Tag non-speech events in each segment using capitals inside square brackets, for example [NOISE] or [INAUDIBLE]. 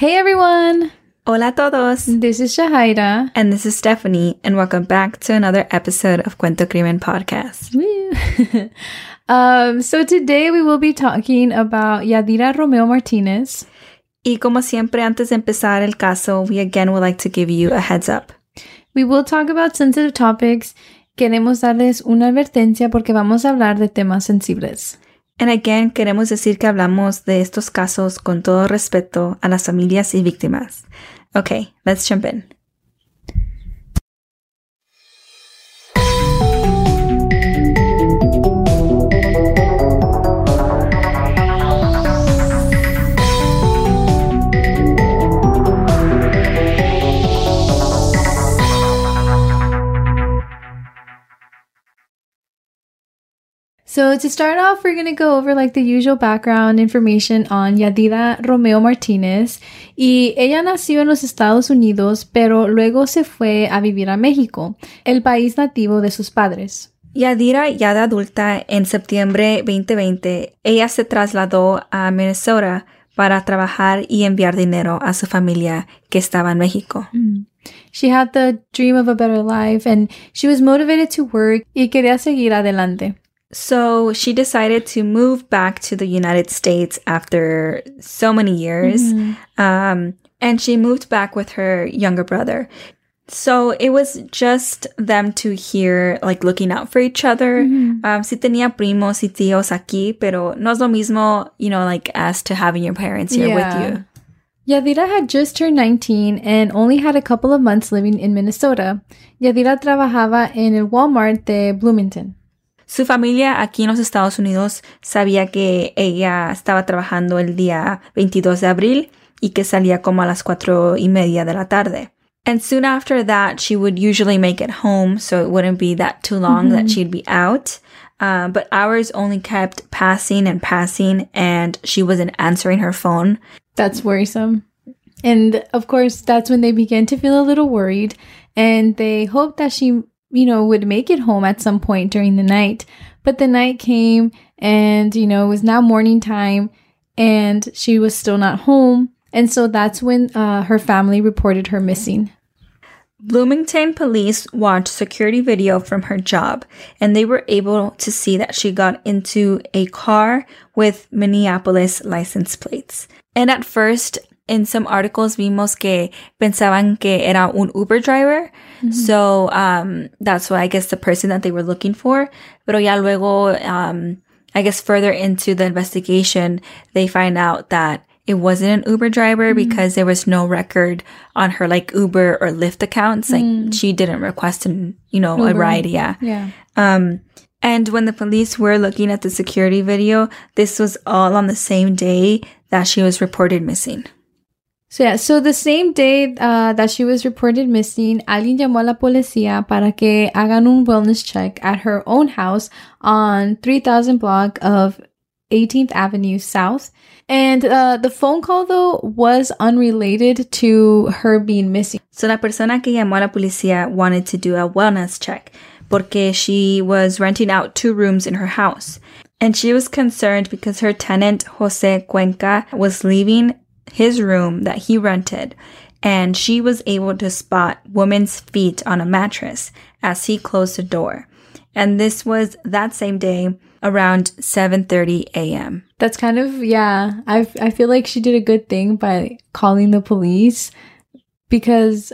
Hey everyone! Hola a todos! This is Shahaira. And this is Stephanie, and welcome back to another episode of Cuento Crimen Podcast. [LAUGHS] um, so today we will be talking about Yadhira Romero Martinez. Y como siempre, antes de empezar el caso, we again would like to give you a heads up. We will talk about sensitive topics. Queremos darles una advertencia porque vamos a hablar de temas sensibles. And again, queremos decir que hablamos de estos casos con todo respeto a las familias y víctimas. Okay, let's jump in. So to start off, we're going to go over like the usual background information on Yadira Romeo Martínez. Y ella nació en los Estados Unidos, pero luego se fue a vivir a México, el país nativo de sus padres. Yadira, ya de adulta, en septiembre 2020, ella se trasladó a Minnesota para trabajar y enviar dinero a su familia que estaba en México. Mm. She had the dream of a better life and she was motivated to work y quería seguir adelante. So she decided to move back to the United States after so many years. Mm-hmm. Um, and she moved back with her younger brother. So it was just them two here, like looking out for each other. Mm-hmm. Um, si tenía primos y tíos aquí, pero no es lo mismo, you know, like as to having your parents here yeah. with you. Yadhira had just turned 19 and only had a couple of months living in Minnesota. Yadhira trabajaba en el Walmart de Bloomington. Su familia aquí en los Estados Unidos sabía que ella estaba trabajando el día 22 de abril y que salía como a las cuatro y media de la tarde. And soon after that, she would usually make it home, so it wouldn't be that too long mm-hmm. that she'd be out. Uh, but hours only kept passing and passing, and she wasn't answering her phone. That's worrisome. And of course, that's when they began to feel a little worried, and they hoped that she you know, would make it home at some point during the night. But the night came and, you know, it was now morning time and she was still not home. And so that's when uh, her family reported her missing. Bloomington police watched security video from her job and they were able to see that she got into a car with Minneapolis license plates. And at first, in some articles vimos que pensaban que era un Uber driver. Mm-hmm. So, um, that's why I guess the person that they were looking for. Pero ya luego, um, I guess further into the investigation, they find out that it wasn't an Uber driver mm-hmm. because there was no record on her like Uber or Lyft accounts. Like mm. she didn't request an, you know, Uber. a ride. Yeah. Yeah. Um, and when the police were looking at the security video, this was all on the same day that she was reported missing. So yeah, so the same day uh, that she was reported missing, alguien llamó a la policía para que hagan un wellness check at her own house on 3000 block of 18th Avenue South. And uh, the phone call though was unrelated to her being missing. So la persona que llamó a la policía wanted to do a wellness check porque she was renting out two rooms in her house. And she was concerned because her tenant, Jose Cuenca, was leaving his room that he rented, and she was able to spot woman's feet on a mattress as he closed the door. And this was that same day around 7:30 a.m. That's kind of yeah, I I feel like she did a good thing by calling the police because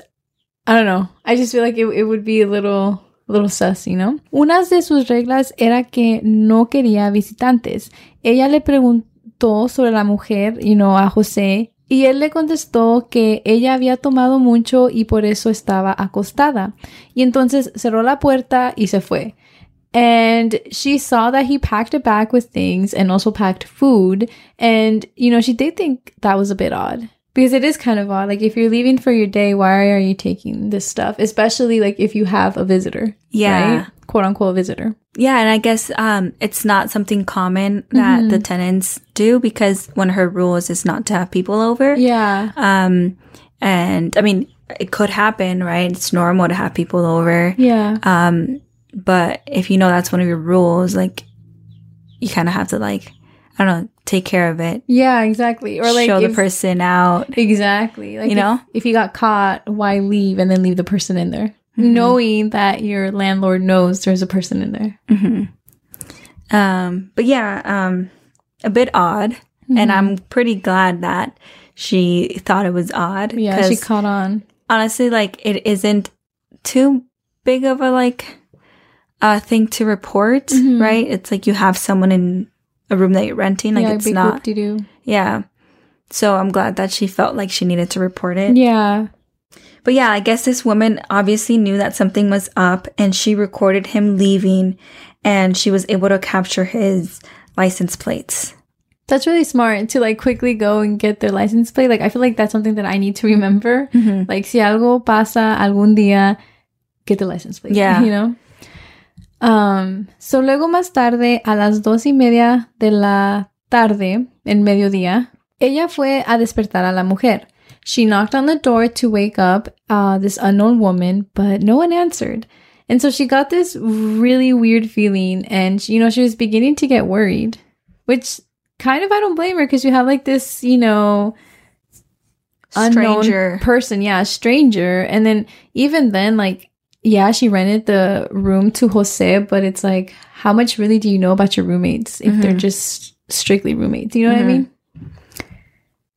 I don't know. I just feel like it, it would be a little little sus, you know? Unas de sus reglas era que no quería visitantes. Ella le preguntó sobre la mujer, you know, a José, y él le contestó que ella había tomado mucho y por eso estaba acostada. Y entonces cerró la puerta y se fue. And she saw that he packed a bag with things and also packed food. And, you know, she did think that was a bit odd. Because it is kind of odd. Like, if you're leaving for your day, why are you taking this stuff? Especially, like, if you have a visitor. Yeah. Right? quote unquote visitor. Yeah, and I guess um, it's not something common that mm-hmm. the tenants do because one of her rules is not to have people over. Yeah. Um, and I mean, it could happen, right? It's normal to have people over. Yeah. Um, but if you know that's one of your rules, like, you kind of have to like, I don't know, take care of it. Yeah, exactly. Or like show the person out. Exactly. Like You if- know? if, you got caught, why leave and then leave the person in there? Mm-hmm. Knowing that your landlord knows there's a person in there. Um, but yeah, um, a bit odd, and I'm pretty glad that she thought it was odd. Yeah, she caught on. honestly, like it isn't too big of a like uh thing to report, Mhm. right? It's like you have someone in a room that you're renting, like yeah, it's not. Yeah. So I'm glad that she felt like she needed to report it. Yeah. But yeah, I guess this woman obviously knew that something was up and she recorded him leaving and she was able to capture his license plates. That's really smart to like quickly go and get their license plate. Like I feel like that's something that I need to remember. Mm-hmm. Like si algo pasa algún día, get the license plate. Yeah. [LAUGHS] You know? Um, so luego más tarde, a las dos y media de la tarde, en mediodía, ella fue a despertar a la mujer. She knocked on the door to wake up uh, this unknown woman, but no one answered. And so she got this really weird feeling, and you know, she was beginning to get worried, which kind of I don't blame her because you have like this, you know, unknown Stranger. person, yeah, a stranger. And then even then, like, yeah, she rented the room to Jose, but it's like, how much really do you know about your roommates if they're just strictly roommates? You know what I Mhm. mean?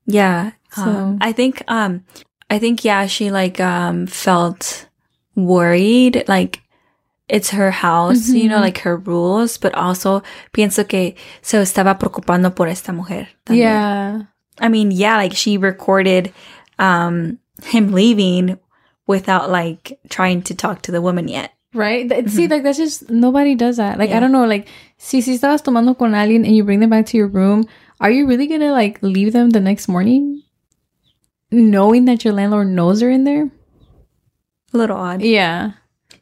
Yeah. So- Um, I think um I think yeah, she like um felt worried like it's her house, you know, Mhm. like her rules, but also pienso que se estaba preocupando por esta mujer. también. Yeah. I mean, yeah, like she recorded um him leaving without like trying to talk to the woman yet. Right? Th- See, mm-hmm. like, that's just, nobody does that. Like, I don't know, like, si, si estabas tomando con alguien and you bring them back to your room, are you really gonna, like, leave them the next morning? Knowing that your landlord knows they're in there? A little odd. Yeah.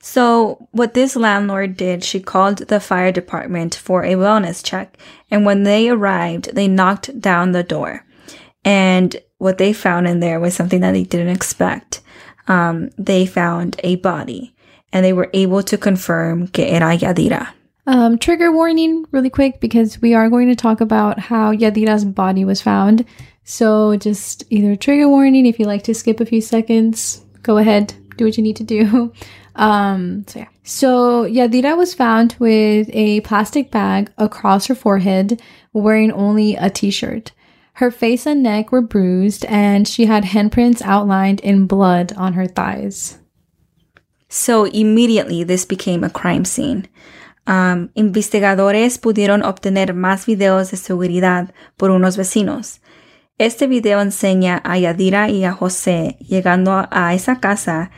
So, what this landlord did, she called the fire department for a wellness check. And when they arrived, they knocked down the door. And what they found in there was something that they didn't expect. Um, they found a body and they were able to confirm que era Yadhira. Um, trigger warning, really quick, because we are going to talk about how Yadhira's body was found. So just either trigger warning if you like to skip a few seconds, go ahead, do what you need to do. [LAUGHS] Um, so yeah. So Yadhira was found with a plastic bag across her forehead, wearing only a t-shirt. Her face and neck were bruised, and she had handprints outlined in blood on her thighs. So immediately this became a crime scene. Um, investigadores pudieron obtener más videos de seguridad por unos vecinos. Este video enseña a Yadhira y a José llegando a esa casa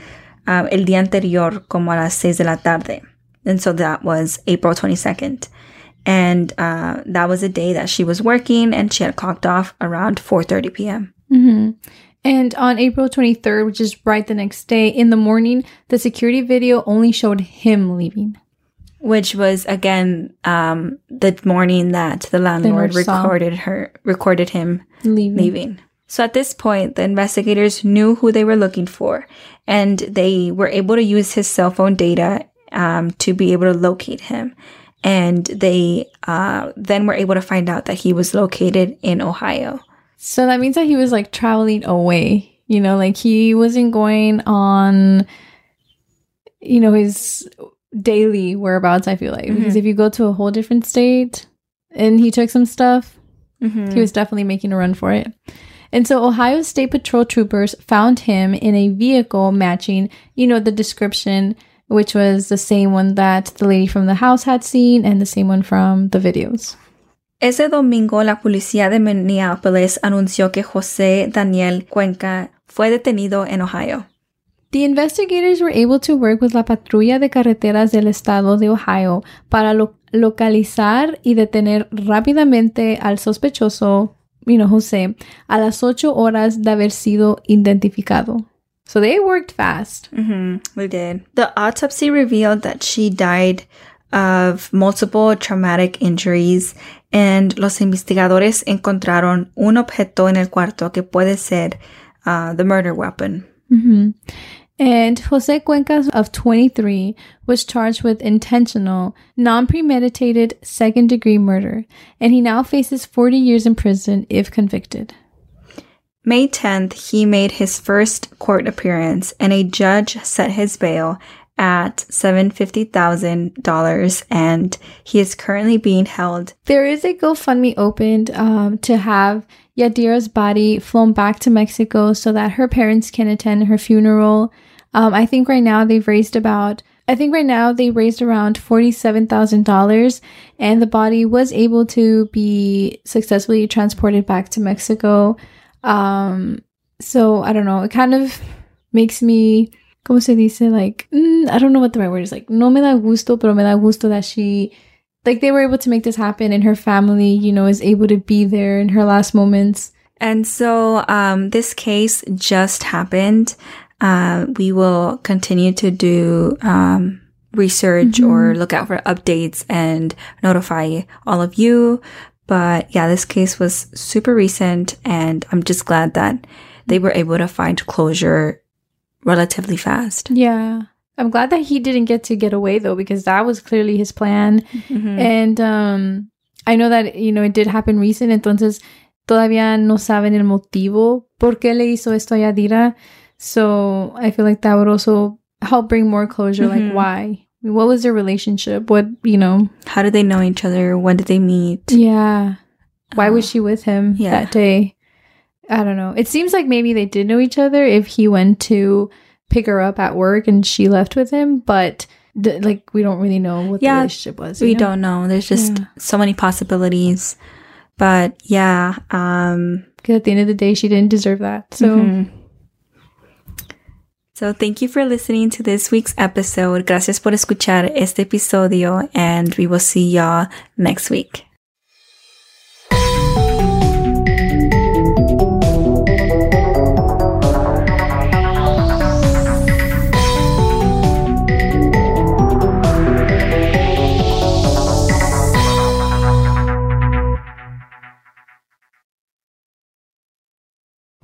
um, el día anterior como a las 6 de la tarde. And so that was April 22nd. And uh, that was a day that she was working and she had clocked off around 4.30 p.m. hmm And on April 23rd, which is right the next day, in the morning, the security video only showed him leaving. which was again um, the morning that the landlord recorded her recorded him Leaving. leaving. So at this point, the investigators knew who they were looking for, and they were able to use his cell phone data um, to be able to locate him. And they uh, then were able to find out that he was located in Ohio. So that means that he was like traveling away. You know, like he wasn't going on, you know, his daily whereabouts, I feel like. Because if you go to a whole different state and he took some stuff, he was definitely making a run for it. And so Ohio State Patrol troopers found him in a vehicle matching, you know, the description, which was the same one that the lady from the house had seen and the same one from the videos. Ese domingo, la policía de Minneapolis anunció que José Daniel Cuenca fue detenido en Ohio. The investigators were able to work with la patrulla de carreteras del estado de Ohio para lo- localizar y detener rápidamente al sospechoso, you know, José, a las ocho horas de haber sido identificado. So they worked fast. Mm-hmm, we did. The autopsy revealed that she died of multiple traumatic injuries, and los investigadores encontraron un objeto en el cuarto que puede ser uh, the murder weapon. hmm And Jose Cuenca of 23 was charged with intentional, non premeditated second degree murder, and he now faces 40 years in prison if convicted. May 10th, he made his first court appearance, and a judge set his bail at $750,000 and he is currently being held. There is a GoFundMe opened um, to have Yadhira's body flown back to Mexico so that her parents can attend her funeral. Um, I think right now they've raised about, I think right now they raised around $47,000 and the body was able to be successfully transported back to Mexico. Um, so I don't know, it kind of makes me ¿cómo se dice? Like, mm, I don't know what the right word is. Like, no me da gusto, pero me da gusto that she, like, they were able to make this happen and her family, you know, is able to be there in her last moments. And so, um, this case just happened. Uh, we will continue to do, um, research mm-hmm. or look out for updates and notify all of you. But yeah, this case was super recent and I'm just glad that they were able to find closure relatively fast. Yeah. I'm glad that he didn't get to get away though, because that was clearly his plan. Mm-hmm. And um, I know that, you know, it did happen recent. Entonces, todavía no saben el motivo por qué le hizo esto a Yadhira. So I feel like that would also help bring more closure. Mm-hmm. Like, why? What was their relationship? What, you know? How did they know each other? When did they meet? Yeah. Why uh, was she with him yeah. that day? I don't know. It seems like maybe they did know each other if he went to pick her up at work and she left with him, but th- like we don't really know what yeah, the relationship was. We know? don't know. There's just yeah. so many possibilities. But yeah, um because at the end of the day she didn't deserve that. So mm-hmm. So thank you for listening to this week's episode. Gracias por escuchar este episodio and we will see y'all next week.